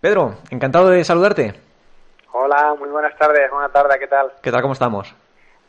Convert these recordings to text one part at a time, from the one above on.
Pedro, encantado de saludarte. Hola, muy buenas tardes, buenas tardes, ¿qué tal? ¿Qué tal? ¿Cómo estamos?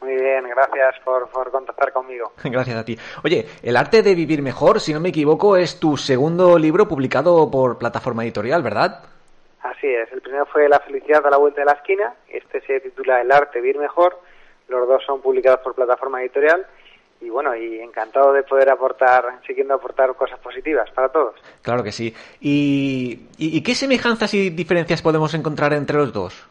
Muy bien, gracias por, por contactar conmigo. Gracias a ti. Oye, El arte de vivir mejor, si no me equivoco, es tu segundo libro publicado por plataforma editorial, ¿verdad? Así es, el primero fue La felicidad a la vuelta de la esquina, este se titula El arte de vivir mejor, los dos son publicados por plataforma editorial y bueno, y encantado de poder aportar, siguiendo aportar cosas positivas para todos. Claro que sí. ¿Y, y, qué semejanzas y diferencias podemos encontrar entre los dos?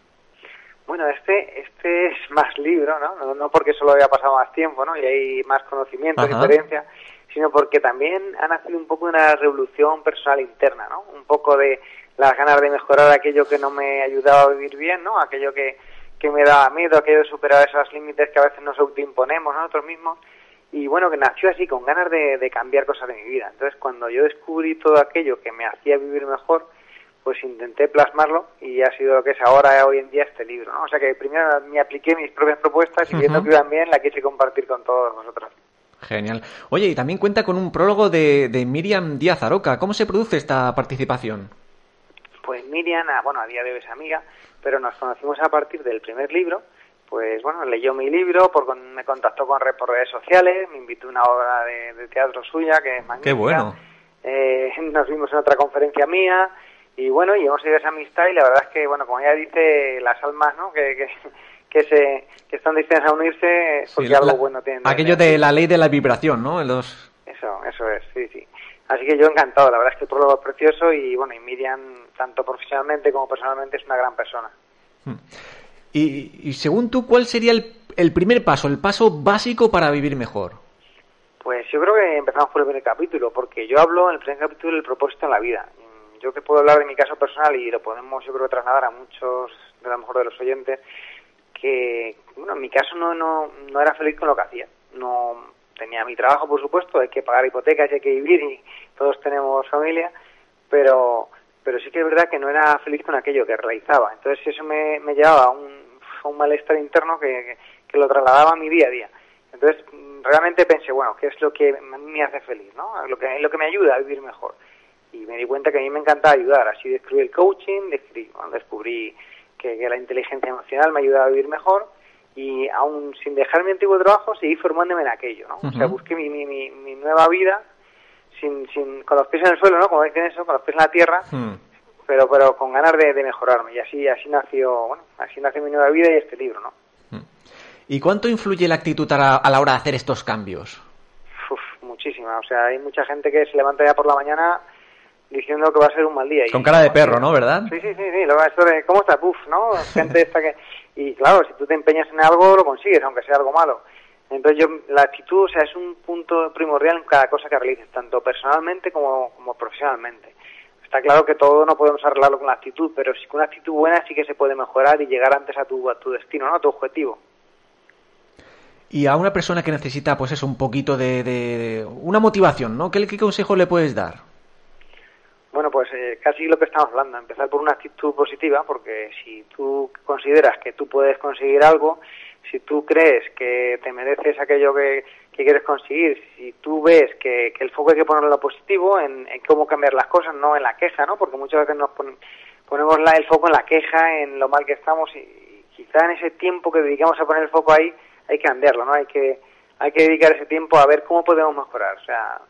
Bueno, este, este es más libro, ¿no? ¿no? porque solo haya pasado más tiempo, ¿no? Y hay más conocimiento, y experiencia, sino porque también ha nacido un poco una revolución personal interna, ¿no? Un poco de las ganas de mejorar aquello que no me ayudaba a vivir bien, ¿no? Aquello que, que me daba miedo, aquello de superar esos límites que a veces nos autoimponemos nosotros mismos y bueno, que nació así con ganas de, cambiar cosas de mi vida. Entonces, cuando yo descubrí todo aquello que me hacía vivir mejor, pues intenté plasmarlo y ha sido lo que es ahora, hoy en día, este libro. ¿no? O sea que primero me apliqué mis propias propuestas y viendo que iban bien, la quise compartir con todos vosotros. Genial. Oye, y también cuenta con un prólogo de, de Miriam Díaz Aroca. ¿Cómo se produce esta participación? Pues Miriam, ah, bueno, a día de hoy es amiga, pero nos conocimos a partir del primer libro pues bueno, leyó mi libro, por, me contactó con por redes sociales, me invitó a una obra de, teatro suya que es magnífica. Qué bueno. Eh, nos vimos en otra conferencia mía y bueno, y hemos seguido esa amistad y la verdad es que, bueno, como ella dice, las almas, ¿no? Que, que, se, que están dispuestas a unirse porque algo bueno tienen. Aquello de la ley de la vibración, ¿no? Los... Eso, eso es, sí, sí. Así que yo encantado, la verdad es que el prólogo es precioso y bueno, y Miriam, tanto profesionalmente como personalmente, es una gran persona. Hmm. Y, según tú, ¿cuál sería el, primer paso, el paso básico para vivir mejor? Pues yo creo que empezamos por el primer capítulo, porque yo hablo en el primer capítulo del propósito en la vida. Yo que puedo hablar de mi caso personal y lo podemos, yo creo, trasladar a muchos, de lo mejor de los oyentes, que, bueno, en mi caso no, no, no era feliz con lo que hacía. No tenía mi trabajo, por supuesto, hay que pagar hipotecas y hay que vivir y todos tenemos familia, pero pero sí que es verdad que no era feliz con aquello que realizaba. Entonces eso me, me llevaba a un, un malestar interno que, que, lo trasladaba a mi día a día. Entonces realmente pensé, bueno, ¿qué es lo que me hace feliz? ¿no? Lo, que, lo que me ayuda a vivir mejor. Y me di cuenta que a mí me encanta ayudar. Así descubrí el coaching, descubrí, descubrí que, que la inteligencia emocional me ayudaba a vivir mejor y aún sin dejar mi antiguo trabajo seguí formándome en aquello, ¿no? O sea, busqué mi, mi, mi, nueva vida sin, sin, con los pies en el suelo, ¿no? Como dicen eso, con los pies en la tierra, hmm. pero, pero con ganas de, de, mejorarme. Y así, así nació, bueno, así nació mi nueva vida y este libro, ¿no? Hmm. ¿Y cuánto influye la actitud a la, hora de hacer estos cambios? Uf, muchísima. O sea, hay mucha gente que se levanta ya por la mañana diciendo que va a ser un mal día. Con cara de perro, ¿no? ¿Verdad? Sí, sí, sí, sí. Lo, esto de, ¿cómo está? Puf, ¿no? Gente esta que... Y claro, si tú te empeñas en algo, lo consigues, aunque sea algo malo. Entonces yo, la actitud, o sea, es un punto primordial en cada cosa que realices, tanto personalmente como, como profesionalmente. Está claro que todo no podemos arreglarlo con la actitud, pero sí con una actitud buena sí que se puede mejorar y llegar antes a tu, a tu destino, ¿no? A tu objetivo. Y a una persona que necesita, pues eso, un poquito de, de una motivación, ¿no? ¿Qué, ¿Qué, consejo le puedes dar? Bueno, pues eh, casi lo que estamos hablando, empezar por una actitud positiva, porque si tú consideras que tú puedes conseguir algo, si tú crees que te mereces aquello que, quieres conseguir, si tú ves que, el foco hay que ponerlo en lo positivo, en, cómo cambiar las cosas, no en la queja, ¿no? Porque muchas veces nos ponemos la, el foco en la queja, en lo mal que estamos y, quizá en ese tiempo que dedicamos a poner el foco ahí hay que cambiarlo, ¿no? Hay que hay que dedicar ese tiempo a ver cómo podemos mejorar, o sea,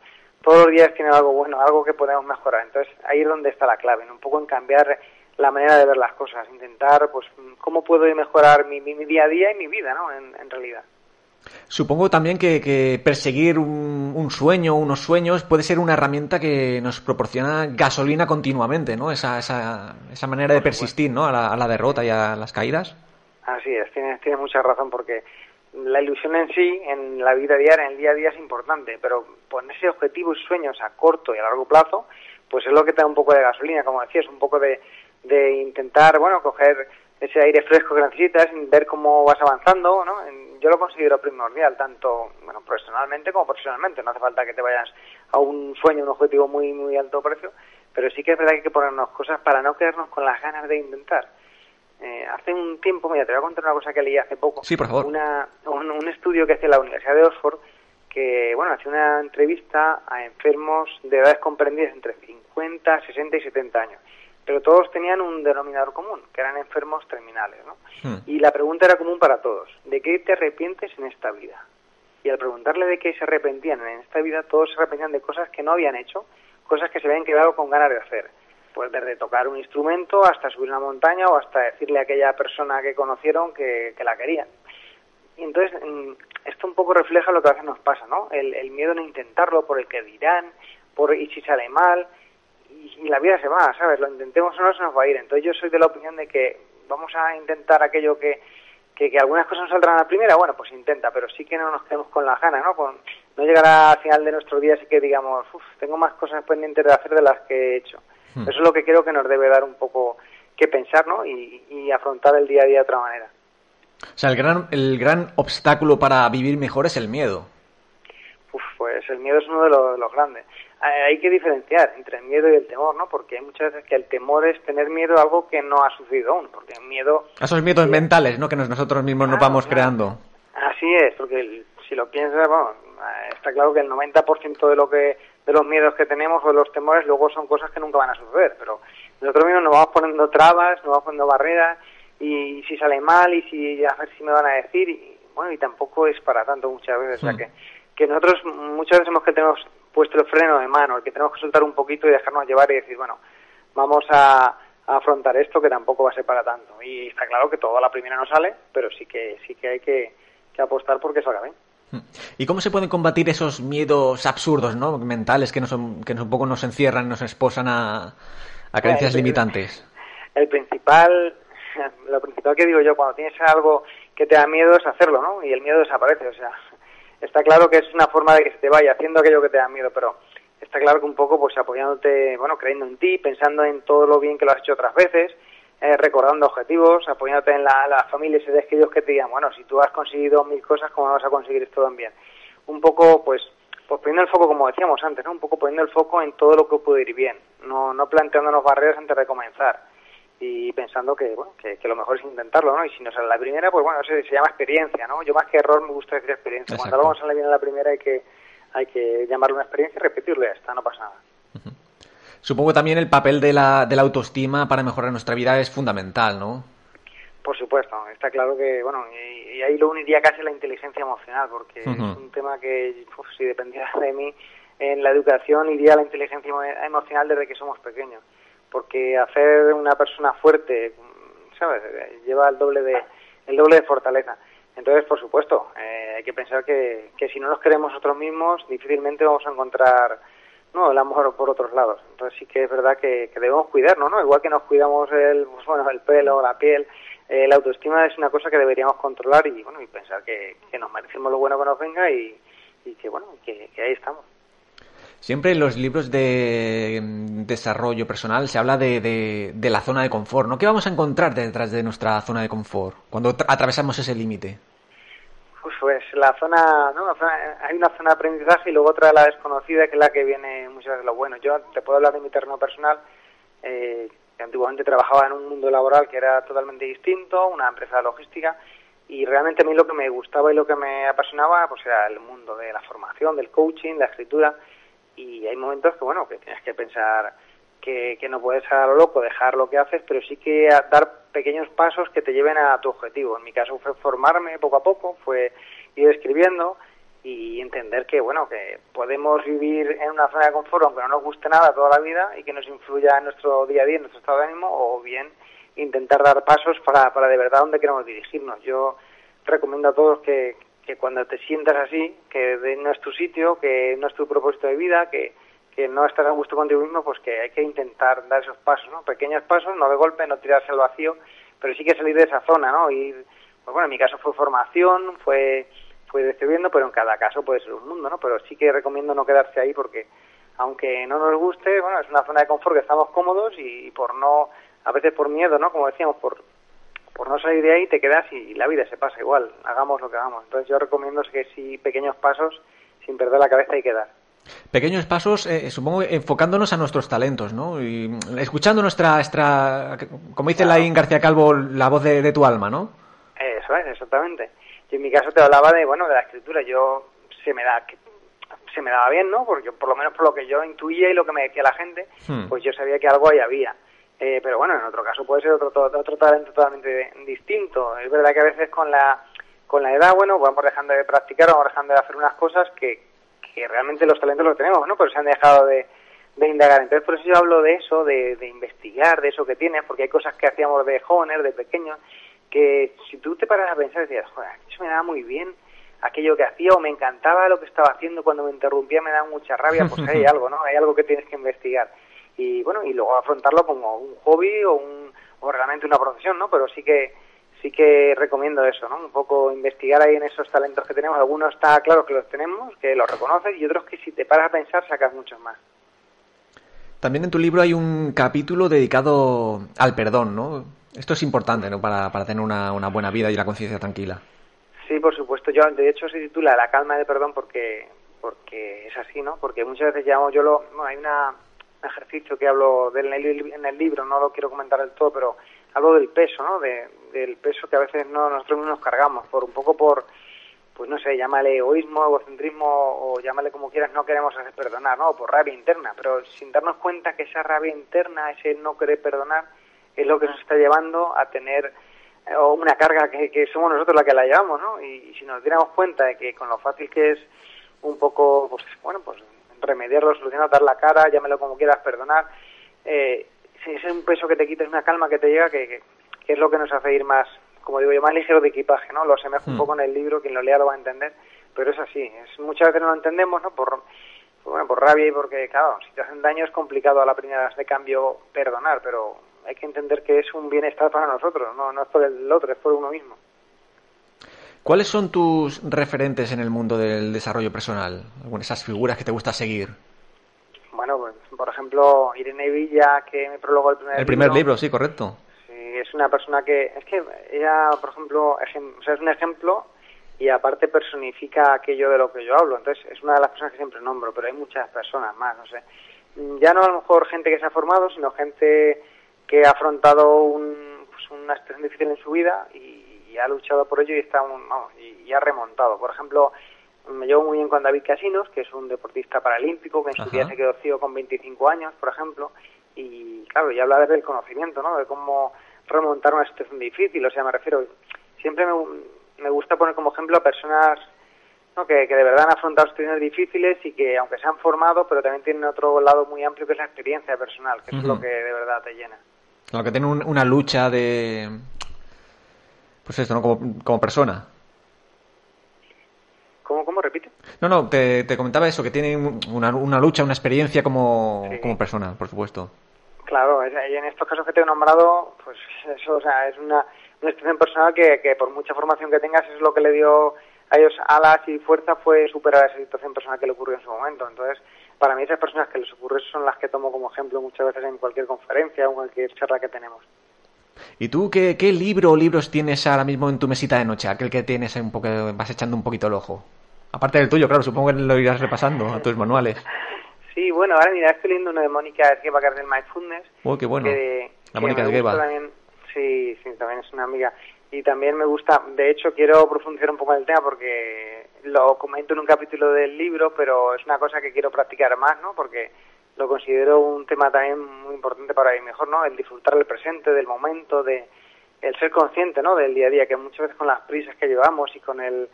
todos los días tiene algo bueno, algo que podemos mejorar. Entonces, ahí es donde está la clave, un poco en cambiar la manera de ver las cosas, intentar, pues, cómo puedo mejorar mi, mi, día a día y mi vida, ¿no? En, realidad. Supongo también que, perseguir un, sueño, unos sueños, puede ser una herramienta que nos proporciona gasolina continuamente, ¿no? Esa, esa, esa manera de persistir, ¿no? A la, a la, derrota y a las caídas. Así es, tienes, tienes mucha razón porque la ilusión en sí, en la vida diaria, en el día a día es importante, pero ponerse objetivos y sueños a corto y a largo plazo, pues es lo que te da un poco de gasolina, como decías, un poco de, de intentar, bueno, coger ese aire fresco que necesitas, ver cómo vas avanzando, ¿no? Yo lo considero primordial, tanto, bueno, profesionalmente como profesionalmente. No hace falta que te vayas a un sueño, un objetivo muy, muy alto precio, pero sí que es verdad que hay que ponernos cosas para no quedarnos con las ganas de intentar. Eh, hace un tiempo, mira, te voy a contar una cosa que leí hace poco. Sí, por favor. Una, un, un estudio que hace la Universidad de Oxford, que, bueno, hace una entrevista a enfermos de edades comprendidas entre 50, 60 y 70 años pero todos tenían un denominador común, que eran enfermos terminales, ¿no? Hmm. Y la pregunta era común para todos, ¿de qué te arrepientes en esta vida? Y al preguntarle de qué se arrepentían en esta vida, todos se arrepentían de cosas que no habían hecho, cosas que se habían quedado con ganas de hacer. Pues desde tocar un instrumento hasta subir una montaña o hasta decirle a aquella persona que conocieron que, la querían. Y entonces, mm, esto un poco refleja lo que a veces nos pasa, ¿no? El, el miedo a no intentarlo por el que dirán, por y si sale mal, y, la vida se va, ¿sabes? Lo intentemos o no, se nos va a ir. Entonces yo soy de la opinión de que vamos a intentar aquello que, que, algunas cosas no saldrán a la primera, bueno, pues intenta, pero sí que no nos quedemos con las ganas, ¿no? Con, no llegará al final de nuestro día así que digamos, uff, tengo más cosas pendientes de hacer de las que he hecho. Hmm. Eso es lo que creo que nos debe dar un poco que pensar, ¿no? Y, y afrontar el día a día de otra manera. O sea, el gran, el gran obstáculo para vivir mejor es el miedo. Uf, pues el miedo es uno de los, de los grandes hay que diferenciar entre el miedo y el temor, ¿no? Porque hay muchas veces que el temor es tener miedo a algo que no ha sucedido aún, porque el miedo... esos miedos mentales, ¿no? Que nosotros mismos nos vamos creando. Así es, porque si lo piensas, bueno, está claro que el 90% de lo que de los miedos que tenemos o de los temores luego son cosas que nunca van a suceder, pero nosotros mismos nos vamos poniendo trabas, nos vamos poniendo barreras y si sale mal y si a ver si me van a decir y bueno, y tampoco es para tanto muchas veces, o sea hmm. que que nosotros muchas veces hemos que tenemos puesto el freno de mano, el que tenemos que soltar un poquito y dejarnos llevar y decir, bueno, vamos a, afrontar esto que tampoco va a ser para tanto. Y está claro que todo a la primera no sale, pero sí que sí que hay que, apostar porque salga bien. ¿Y cómo se pueden combatir esos miedos absurdos, ¿no? mentales que, nos, que un poco nos encierran, nos esposan a, a creencias limitantes? El principal, lo principal que digo yo, cuando tienes algo que te da miedo es hacerlo, ¿no? Y el miedo desaparece, o sea, está claro que es una forma de que se te vaya haciendo aquello que te da miedo, pero está claro que un poco pues apoyándote, bueno, creyendo en ti, pensando en todo lo bien que lo has hecho otras veces, eh, recordando objetivos, apoyándote en la, la familia y seres queridos que te digan, bueno, si tú has conseguido mil cosas, ¿cómo vas a conseguir esto también? Un poco, pues, pues poniendo el foco, como decíamos antes, ¿no? Un poco poniendo el foco en todo lo que puede ir bien, no, no planteándonos barreras antes de comenzar y pensando que, bueno, que, lo mejor es intentarlo, ¿no? Y si no sale la primera, pues bueno, se, se llama experiencia, ¿no? Yo más que error me gusta decir experiencia. Cuando algo sale bien a la primera hay que, hay que llamarlo una experiencia y repetirlo ya está, no pasa nada. Supongo también el papel de la, de la autoestima para mejorar nuestra vida es fundamental, ¿no? Por supuesto, está claro que, bueno, y, ahí lo uniría casi la inteligencia emocional, porque es un tema que, si dependiera de mí, en la educación iría la inteligencia emocional desde que somos pequeños porque hacer una persona fuerte, ¿sabes? Lleva el doble de, el doble de fortaleza. Entonces, por supuesto, eh, hay que pensar que, que si no nos queremos nosotros mismos, difícilmente vamos a encontrar no el amor por otros lados. Entonces sí que es verdad que, debemos cuidarnos, ¿no? Igual que nos cuidamos el, pues, bueno, el pelo, la piel, eh, la autoestima es una cosa que deberíamos controlar y bueno y pensar que, que nos merecemos lo bueno que nos venga y, y que bueno que ahí estamos. Siempre en los libros de mm, desarrollo personal se habla de, de, la zona de confort, ¿no? ¿Qué vamos a encontrar detrás de nuestra zona de confort cuando atravesamos ese límite? Pues, pues la zona, ¿no? hay una zona de aprendizaje y luego otra la desconocida que es la que viene muchas veces lo bueno. Yo te puedo hablar de mi terreno personal, eh, antiguamente trabajaba en un mundo laboral que era totalmente distinto, una empresa de logística, y realmente a mí lo que me gustaba y lo que me apasionaba pues era el mundo de la formación, del coaching, la escritura, y hay momentos que, bueno, que tienes que pensar que, que no puedes a lo loco dejar lo que haces, pero sí que dar pequeños pasos que te lleven a tu objetivo. En mi caso fue formarme poco a poco, fue ir escribiendo y entender que, bueno, que podemos vivir en una zona de confort aunque no nos guste nada toda la vida y que nos influya en nuestro día a día, en nuestro estado de ánimo, o bien intentar dar pasos para, para de verdad donde queremos dirigirnos. Yo recomiendo a todos que, que cuando te sientas así, que no es tu sitio, que no es tu propósito de vida, que, que no estás a gusto contigo mismo, pues que hay que intentar dar esos pasos, ¿no? Pequeños pasos, no de golpe, no tirarse al vacío, pero sí que salir de esa zona, ¿no? Y, pues bueno, en mi caso fue formación, fue, fue decidiendo, pero en cada caso puede ser un mundo, ¿no? Pero sí que recomiendo no quedarse ahí porque, aunque no nos guste, bueno, es una zona de confort que estamos cómodos y, por no, a veces por miedo, ¿no? Como decíamos, por, por no salir de ahí te quedas y, la vida se pasa igual, hagamos lo que hagamos. Entonces yo recomiendo que sí, pequeños pasos, sin perder la cabeza y quedar. Pequeños pasos, eh, supongo, enfocándonos a nuestros talentos, ¿no? Y escuchando nuestra, nuestra como dice Laín García Calvo, la voz de, tu alma, ¿no? Eso es, exactamente. Yo en mi caso te hablaba de, bueno, de la escritura. Yo se me da se me daba bien, ¿no? Porque por lo menos por lo que yo intuía y lo que me decía la gente, hmm. pues yo sabía que algo ahí había. Eh, pero bueno, en otro caso puede ser otro, otro talento totalmente distinto. Es verdad que a veces con la, con la edad, bueno, vamos dejando de practicar, vamos dejando de hacer unas cosas que, que realmente los talentos los tenemos, ¿no? Pero se han dejado de, de indagar. Entonces, por eso yo hablo de eso, de, de investigar, de eso que tienes, porque hay cosas que hacíamos de jóvenes, de pequeños, que si tú te paras a pensar, decías, joder, eso me da muy bien, aquello que hacía o me encantaba lo que estaba haciendo cuando me interrumpía me da mucha rabia, pues hay algo, ¿no? Hay algo que tienes que investigar. Y bueno, y luego afrontarlo como un hobby o, un, o realmente una profesión, ¿no? Pero sí que sí que recomiendo eso, ¿no? Un poco investigar ahí en esos talentos que tenemos. Algunos está claro que los tenemos, que los reconoces, y otros que si te paras a pensar sacas muchos más. También en tu libro hay un capítulo dedicado al perdón, ¿no? Esto es importante, ¿no? Para, para tener una, una buena vida y la conciencia tranquila. Sí, por supuesto. Yo, de hecho, se titula La calma de perdón porque porque es así, ¿no? Porque muchas veces llamo yo lo... Bueno, hay una, un ejercicio que hablo del, en el libro, no lo quiero comentar del todo, pero hablo del peso, ¿no? De, del peso que a veces no nosotros nos cargamos, por un poco por, pues no sé, llámale egoísmo, egocentrismo o llámale como quieras, no queremos hacer perdonar, ¿no? Por rabia interna, pero sin darnos cuenta que esa rabia interna, ese no querer perdonar, es lo que nos está llevando a tener eh, una carga que, que somos nosotros la que la llevamos, ¿no? Y, si nos diéramos cuenta de que con lo fácil que es un poco, pues bueno, pues remediarlo, solucionar, dar la cara, llámelo como quieras, perdonar, eh, es un peso que te quita, es una calma que te llega que, es lo que nos hace ir más, como digo yo, más ligero de equipaje, ¿no? Lo asemejo un hmm. poco en el libro, quien lo lea lo va a entender, pero es así, es muchas veces no lo entendemos, ¿no? Por, bueno, por rabia y porque, claro, si te hacen daño es complicado a la primera de cambio perdonar, pero hay que entender que es un bienestar para nosotros, no, no es por el otro, es por uno mismo. ¿Cuáles son tus referentes en el mundo del desarrollo personal? Algunas esas figuras que te gusta seguir. Bueno, pues, por ejemplo, Irene Villa, que me prologó el primer libro. El primer libro, sí, correcto. Sí, es una persona que, es que ella, por ejemplo, o sea, es un ejemplo y aparte personifica aquello de lo que yo hablo. Entonces, es una de las personas que siempre nombro, pero hay muchas personas más, no sé. Ya no a lo mejor gente que se ha formado, sino gente que ha afrontado un, pues una situación difícil en su vida y, ha luchado por ello y está y, ha remontado. Por ejemplo, me llevo muy bien con David Casinos, que es un deportista paralímpico que en su día se quedó ciego con 25 años, por ejemplo, y claro, y habla desde el conocimiento, ¿no? De cómo remontar una situación difícil, o sea, me refiero, siempre me, me gusta poner como ejemplo a personas ¿no? que, que de verdad han afrontado situaciones difíciles y que aunque se han formado, pero también tienen otro lado muy amplio que es la experiencia personal, que es lo que de verdad te llena. Lo que tiene una lucha de, pues esto, ¿no? Como, persona. ¿Cómo, cómo? Repite. No, no, te, comentaba eso, que tiene una, una lucha, una experiencia como, como persona, por supuesto. Claro, y en estos casos que te he nombrado, pues eso, o sea, es una, una situación personal que, que por mucha formación que tengas es lo que le dio a ellos alas y fuerza fue superar esa situación personal que le ocurrió en su momento. Entonces, para mí esas personas que les ocurre son las que tomo como ejemplo muchas veces en cualquier conferencia o en cualquier charla que tenemos. ¿Y tú qué, qué libro o libros tienes ahora mismo en tu mesita de noche? Aquel que tienes un poco, vas echando un poquito el ojo. Aparte del tuyo, claro, supongo que lo irás repasando a tus manuales. Sí, bueno, ahora mira, estoy leyendo uno de Mónica Esgueva, que es del Mindfulness. Oh, qué bueno. la Mónica Esgueva. Sí, sí, también es una amiga. Y también me gusta, de hecho, quiero profundizar un poco en el tema porque lo comento en un capítulo del libro, pero es una cosa que quiero practicar más, ¿no? Porque lo considero un tema también muy importante para mí mejor, ¿no? El disfrutar del presente, del momento, de el ser consciente, ¿no? Del día a día, que muchas veces con las prisas que llevamos y con el,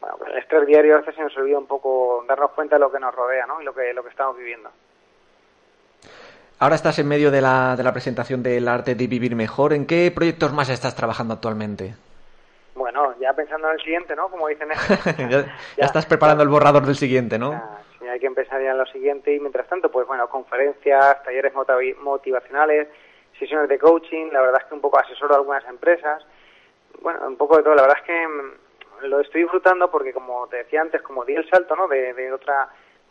bueno, el estrés diario a veces se nos olvida un poco darnos cuenta de lo que nos rodea, ¿no? Y lo que, lo que estamos viviendo. Ahora estás en medio de la, presentación del arte de vivir mejor. ¿En qué proyectos más estás trabajando actualmente? Bueno, ya pensando en el siguiente, ¿no? Como dicen ya, ya, estás preparando el borrador del siguiente, ¿no? sí, hay que empezar ya en lo siguiente y mientras tanto, pues bueno, conferencias, talleres motivacionales, sesiones de coaching, la verdad es que un poco asesoro a algunas empresas, bueno, un poco de todo, la verdad es que mm, lo estoy disfrutando porque como te decía antes, como di el salto, ¿no? De, de otro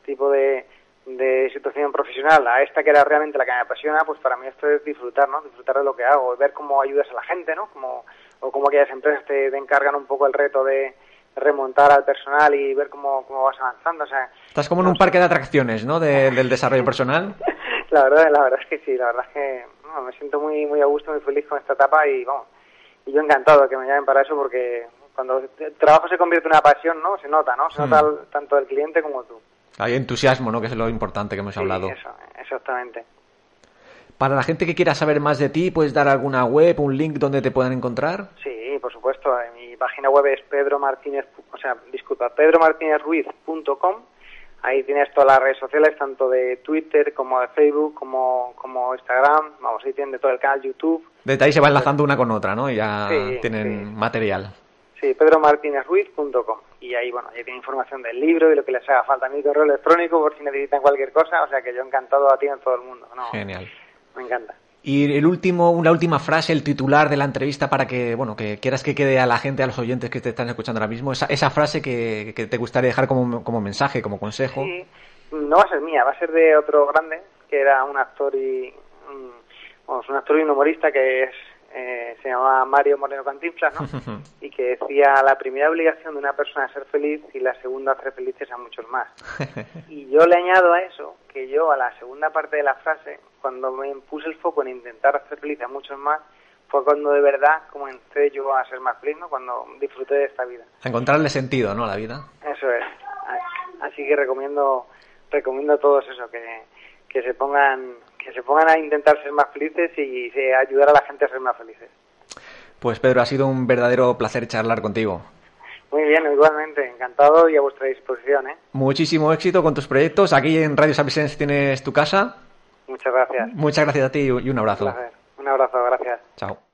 tipo de, de situación profesional a esta que era realmente la que me apasiona, pues para mí esto es disfrutar, ¿no? Disfrutar de lo que hago, ver cómo ayudas a la gente, ¿no? Como, o cómo aquellas empresas te, encargan un poco el reto de remontar al personal y ver cómo, cómo vas avanzando, o sea... Estás como en un parque de atracciones, ¿no? del desarrollo personal. la verdad, la verdad es que sí, la verdad es que me siento muy, muy a gusto, muy feliz con esta etapa y, vamos, y yo encantado de que me llamen para eso porque cuando el trabajo se convierte en una pasión, ¿no? Se nota, ¿no? Se nota tanto el cliente como tú. Hay entusiasmo, ¿no? Que es lo importante que hemos hablado. Eso, exactamente. Para la gente que quiera saber más de ti, ¿puedes dar alguna web, un link donde te puedan encontrar? Sí, por supuesto. Mi página web es Pedro Martínez, o sea, disculpa, pedromartinezruiz.com. Ahí tienes todas las redes sociales, tanto de Twitter como de Facebook, como, como Instagram. Vamos, ahí tienen de todo el canal YouTube. Desde ahí se va enlazando una con otra, ¿no? Y ya tienen material. Sí, pedromartinezruiz.com. Y ahí, bueno, ahí tiene información del libro y lo que les haga falta. Mi correo electrónico por si necesitan cualquier cosa. O sea que yo encantado a ti en todo el mundo. Genial. Me encanta. Y el último, la última frase, el titular de la entrevista para que, bueno, que quieras que quede a la gente, a los oyentes que te están escuchando ahora mismo, esa, esa frase que, te gustaría dejar como, como mensaje, como consejo. Sí, no va a ser mía, va a ser de otro grande, que era un actor y un, un actor y un humorista que es eh, se llamaba Mario Moreno Cantinflas, ¿no? y que decía la primera obligación de una persona es ser feliz y la segunda hacer felices a muchos más. y yo le añado a eso que yo a la segunda parte de la frase, cuando me puse el foco en intentar hacer feliz a muchos más, fue cuando de verdad comencé yo a ser más feliz, ¿no? Cuando disfruté de esta vida. A encontrarle sentido, ¿no? A la vida. Eso es. Así que recomiendo recomiendo a todos eso, que, que se pongan que se pongan a intentar ser más felices y ayudar a la gente a ser más felices. Pues Pedro, ha sido un verdadero placer charlar contigo. Muy bien, igualmente, encantado y a vuestra disposición. ¿eh? Muchísimo éxito con tus proyectos. Aquí en Radio Sapiens tienes tu casa. Muchas gracias. Muchas gracias a ti y un abrazo. Un, un abrazo, gracias. Chao.